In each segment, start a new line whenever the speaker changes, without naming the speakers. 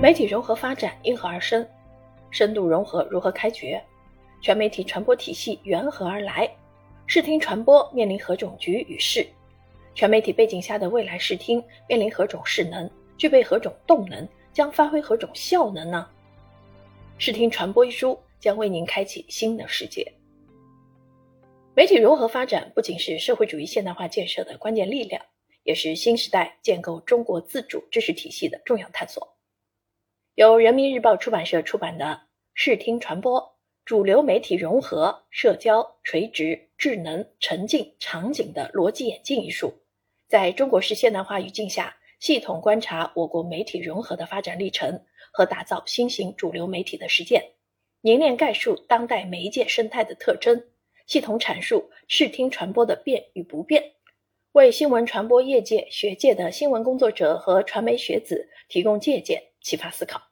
媒体融合发展因何而生？深度融合如何开掘？全媒体传播体系缘何而来？视听传播面临何种局与势？全媒体背景下的未来视听面临何种势能？具备何种动能？将发挥何种效能呢？视听传播一书将为您开启新的世界。媒体融合发展不仅是社会主义现代化建设的关键力量，也是新时代建构中国自主知识体系的重要探索。由人民日报出版社出版的《视听传播：主流媒体融合、社交、垂直、智能、沉浸、场景的逻辑演进》一书，在中国式现代化语境下，系统观察我国媒体融合的发展历程和打造新型主流媒体的实践，凝练概述当代媒介生态的特征。系统阐述视听传播的变与不变，为新闻传播业界、学界的新闻工作者和传媒学子提供借鉴、启发思考。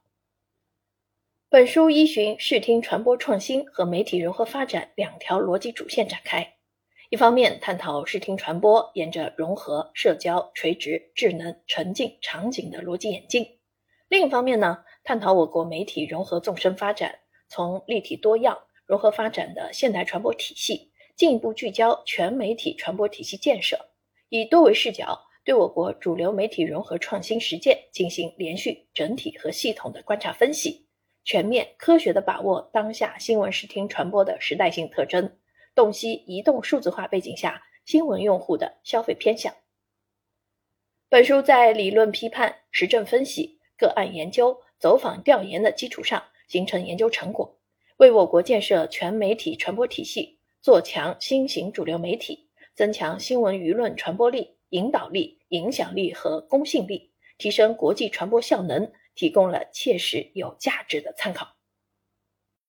本书依循视听传播创新和媒体融合发展两条逻辑主线展开，一方面探讨视听传播沿着融合、社交、垂直、智能、沉浸、场景的逻辑演进；另一方面呢，探讨我国媒体融合纵深发展，从立体多样。融合发展的现代传播体系，进一步聚焦全媒体传播体系建设，以多维视角对我国主流媒体融合创新实践进行连续、整体和系统的观察分析，全面科学地把握当下新闻视听传播的时代性特征，洞悉移动数字化背景下新闻用户的消费偏向。本书在理论批判、实证分析、个案研究、走访调研的基础上，形成研究成果。为我国建设全媒体传播体系、做强新型主流媒体、增强新闻舆论传播力、引导力、影响力和公信力，提升国际传播效能，提供了切实有价值的参考。